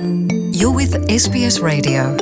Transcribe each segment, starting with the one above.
You're with SBS Radio.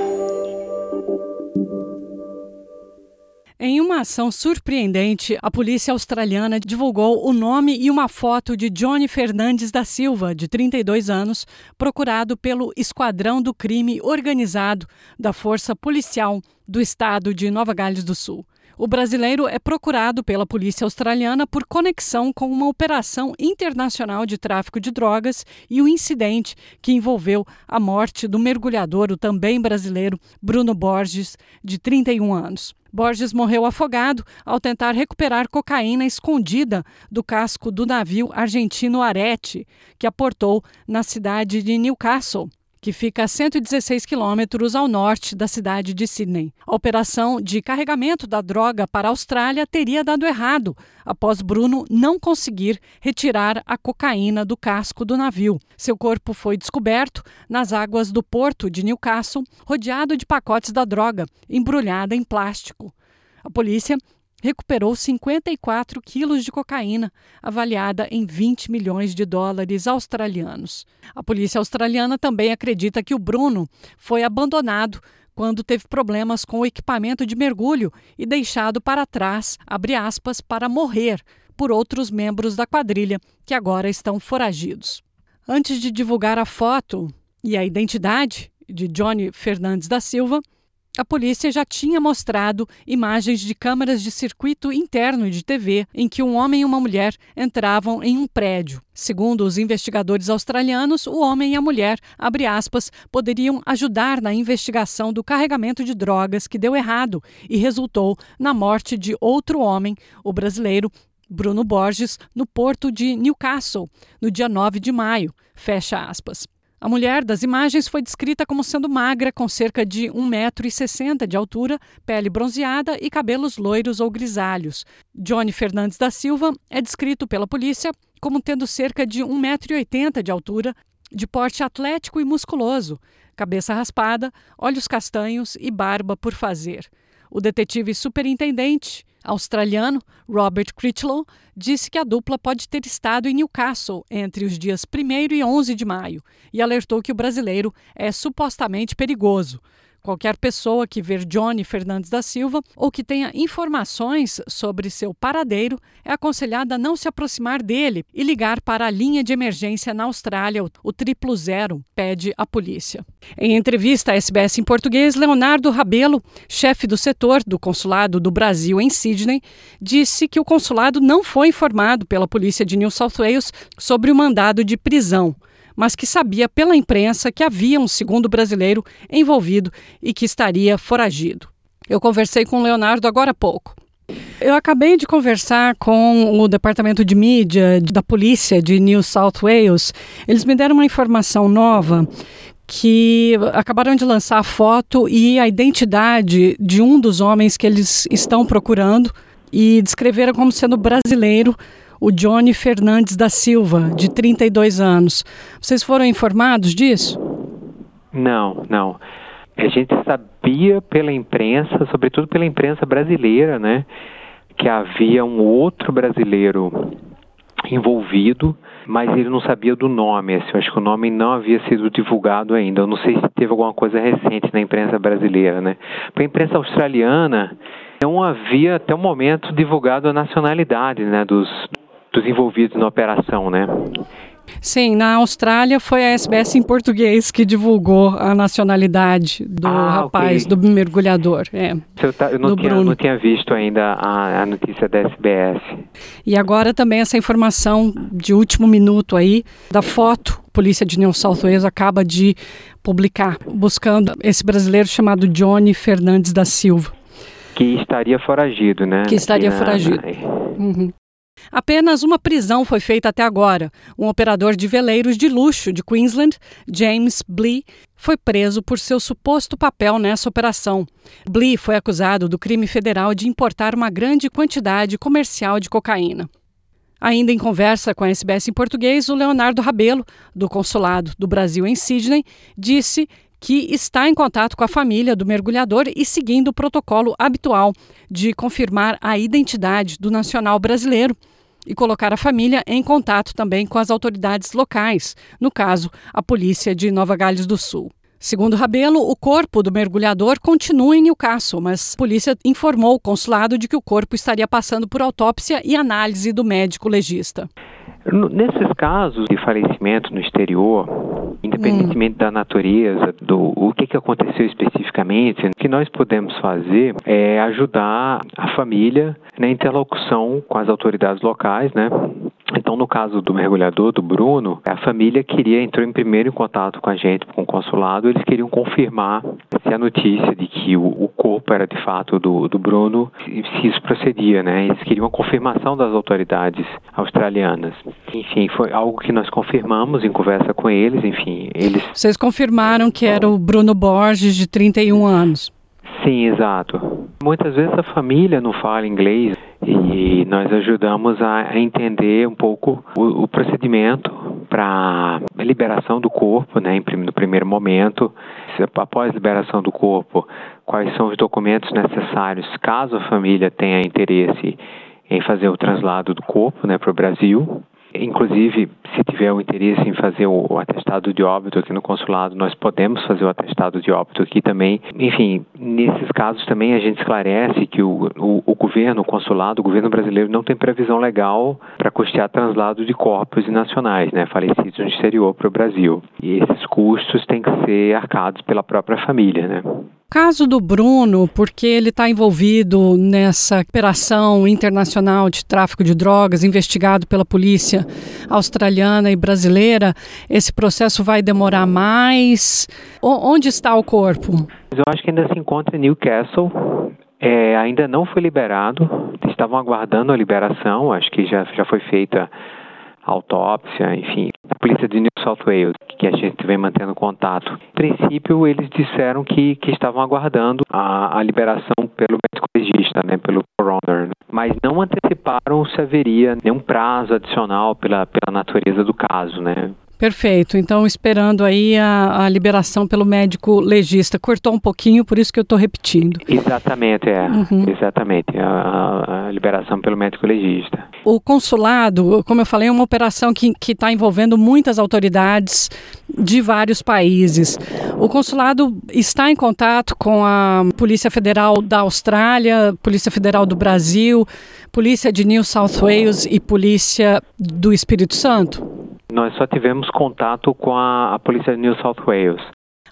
Em uma ação surpreendente, a polícia australiana divulgou o nome e uma foto de Johnny Fernandes da Silva, de 32 anos, procurado pelo Esquadrão do Crime Organizado da Força Policial do Estado de Nova Gales do Sul. O brasileiro é procurado pela polícia australiana por conexão com uma operação internacional de tráfico de drogas e o incidente que envolveu a morte do mergulhador, o também brasileiro Bruno Borges, de 31 anos. Borges morreu afogado ao tentar recuperar cocaína escondida do casco do navio argentino Arete, que aportou na cidade de Newcastle que fica a 116 quilômetros ao norte da cidade de Sydney. A operação de carregamento da droga para a Austrália teria dado errado, após Bruno não conseguir retirar a cocaína do casco do navio. Seu corpo foi descoberto nas águas do porto de Newcastle, rodeado de pacotes da droga, embrulhada em plástico. A polícia recuperou 54 quilos de cocaína, avaliada em 20 milhões de dólares australianos. A polícia australiana também acredita que o Bruno foi abandonado quando teve problemas com o equipamento de mergulho e deixado para trás, aspas, para morrer por outros membros da quadrilha que agora estão foragidos. Antes de divulgar a foto e a identidade de Johnny Fernandes da Silva, a polícia já tinha mostrado imagens de câmeras de circuito interno de TV em que um homem e uma mulher entravam em um prédio. Segundo os investigadores australianos, o homem e a mulher, abre aspas, poderiam ajudar na investigação do carregamento de drogas que deu errado e resultou na morte de outro homem, o brasileiro Bruno Borges, no porto de Newcastle, no dia 9 de maio. Fecha aspas. A mulher das imagens foi descrita como sendo magra, com cerca de 1,60m de altura, pele bronzeada e cabelos loiros ou grisalhos. Johnny Fernandes da Silva é descrito pela polícia como tendo cerca de 1,80m de altura, de porte atlético e musculoso, cabeça raspada, olhos castanhos e barba por fazer. O detetive superintendente australiano Robert Critchlow disse que a dupla pode ter estado em Newcastle entre os dias 1 e 11 de maio e alertou que o brasileiro é supostamente perigoso. Qualquer pessoa que ver Johnny Fernandes da Silva ou que tenha informações sobre seu paradeiro é aconselhada a não se aproximar dele e ligar para a linha de emergência na Austrália, o triplo zero, pede a polícia. Em entrevista à SBS em português, Leonardo Rabelo, chefe do setor do Consulado do Brasil em Sydney, disse que o consulado não foi informado pela polícia de New South Wales sobre o mandado de prisão mas que sabia pela imprensa que havia um segundo brasileiro envolvido e que estaria foragido. Eu conversei com o Leonardo agora há pouco. Eu acabei de conversar com o departamento de mídia da polícia de New South Wales. Eles me deram uma informação nova que acabaram de lançar a foto e a identidade de um dos homens que eles estão procurando e descreveram como sendo brasileiro o Johnny Fernandes da Silva, de 32 anos. Vocês foram informados disso? Não, não. A gente sabia pela imprensa, sobretudo pela imprensa brasileira, né, que havia um outro brasileiro envolvido, mas ele não sabia do nome. Assim, eu acho que o nome não havia sido divulgado ainda. Eu não sei se teve alguma coisa recente na imprensa brasileira, né? Para a imprensa australiana, não havia até o momento divulgado a nacionalidade, né, dos dos envolvidos na operação, né? Sim, na Austrália foi a SBS em português que divulgou a nacionalidade do ah, rapaz, okay. do mergulhador. É, eu, tá, eu não, tinha, não, tinha, visto ainda a, a, notícia da SBS. E agora também essa informação de último minuto aí, da foto, a polícia de New South Wales acaba de publicar, buscando esse brasileiro chamado Johnny Fernandes da Silva. Que estaria foragido, né? Que estaria foragido. Na... Uhum. Apenas uma prisão foi feita até agora. Um operador de veleiros de luxo de Queensland, James Blee, foi preso por seu suposto papel nessa operação. Blee foi acusado do crime federal de importar uma grande quantidade comercial de cocaína. Ainda em conversa com a SBS em português, o Leonardo Rabelo, do Consulado do Brasil em Sydney, disse que está em contato com a família do mergulhador e seguindo o protocolo habitual de confirmar a identidade do nacional brasileiro e colocar a família em contato também com as autoridades locais, no caso, a polícia de Nova Gales do Sul. Segundo Rabelo, o corpo do mergulhador continua em Newcastle, mas a polícia informou o consulado de que o corpo estaria passando por autópsia e análise do médico legista. Nesses casos de falecimento no exterior, independentemente hum. da natureza, do o que, que aconteceu especificamente, o que nós podemos fazer é ajudar a família na interlocução com as autoridades locais, né? Então, no caso do mergulhador, do Bruno, a família queria, entrou em primeiro em contato com a gente, com o consulado, eles queriam confirmar se a notícia de que o, o corpo era de fato do, do Bruno, se isso procedia, né? Eles queriam a confirmação das autoridades australianas. Enfim, foi algo que nós confirmamos em conversa com eles, enfim, eles... Vocês confirmaram que era o Bruno Borges, de 31 anos? Sim, exato. Muitas vezes a família não fala inglês e nós ajudamos a entender um pouco o, o procedimento para liberação do corpo, né, no primeiro momento. Após liberação do corpo, quais são os documentos necessários caso a família tenha interesse em fazer o traslado do corpo né, para o Brasil. Inclusive, se tiver o interesse em fazer o, atestado de óbito aqui no consulado, nós podemos fazer o atestado de óbito aqui também. Enfim, nesses casos também a gente esclarece que o, o, o governo, o consulado, o governo brasileiro não tem previsão legal para custear translado de corpos nacionais, né, falecidos no exterior para o Brasil. E esses custos têm que ser arcados pela própria família, né caso do Bruno, porque ele está envolvido nessa operação internacional de tráfico de drogas, investigado pela polícia australiana e brasileira, esse processo vai demorar mais? O, onde está o corpo? Eu acho que ainda se encontra em Newcastle. É, ainda não foi liberado, estavam aguardando a liberação, acho que já, já foi feita autópsia, enfim, a polícia de New South Wales, que a gente vem mantendo contato. Em princípio, eles disseram que, que estavam aguardando a, a liberação pelo médico legista, né, pelo coroner, né? mas não anteciparam se haveria nenhum prazo adicional pela, pela natureza do caso, né. Perfeito. Então, esperando aí a, a, liberação pelo médico legista. Cortou um pouquinho, por isso que eu estou repetindo. Exatamente, é. Uhum. Exatamente. A, a, liberação pelo médico legista. O consulado, como eu falei, é uma operação que está envolvendo muitas autoridades de vários países. O consulado está em contato com a Polícia Federal da Austrália, Polícia Federal do Brasil, Polícia de New South Wales e Polícia do Espírito Santo? Nós só tivemos contato com a, a polícia de New South Wales.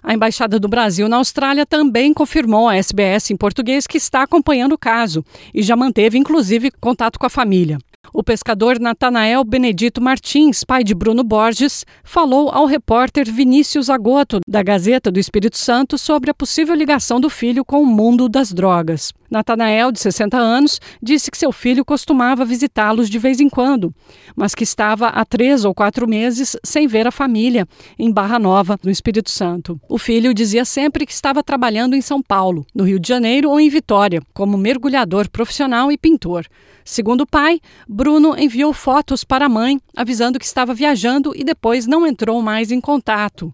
A Embaixada do Brasil na Austrália também confirmou à SBS em português que está acompanhando o caso e já manteve, inclusive, contato com a família. O pescador Natanael Benedito Martins, pai de Bruno Borges, falou ao repórter Vinícius Agoto, da Gazeta do Espírito Santo, sobre a possível ligação do filho com o mundo das drogas. Natanael, de 60 anos, disse que seu filho costumava visitá-los de vez em quando, mas que estava há três ou quatro meses sem ver a família, em Barra Nova, no Espírito Santo. O filho dizia sempre que estava trabalhando em São Paulo, no Rio de Janeiro ou em Vitória, como mergulhador profissional e pintor. Segundo o pai, Bruno enviou fotos para a mãe, avisando que estava viajando e depois não entrou mais em contato.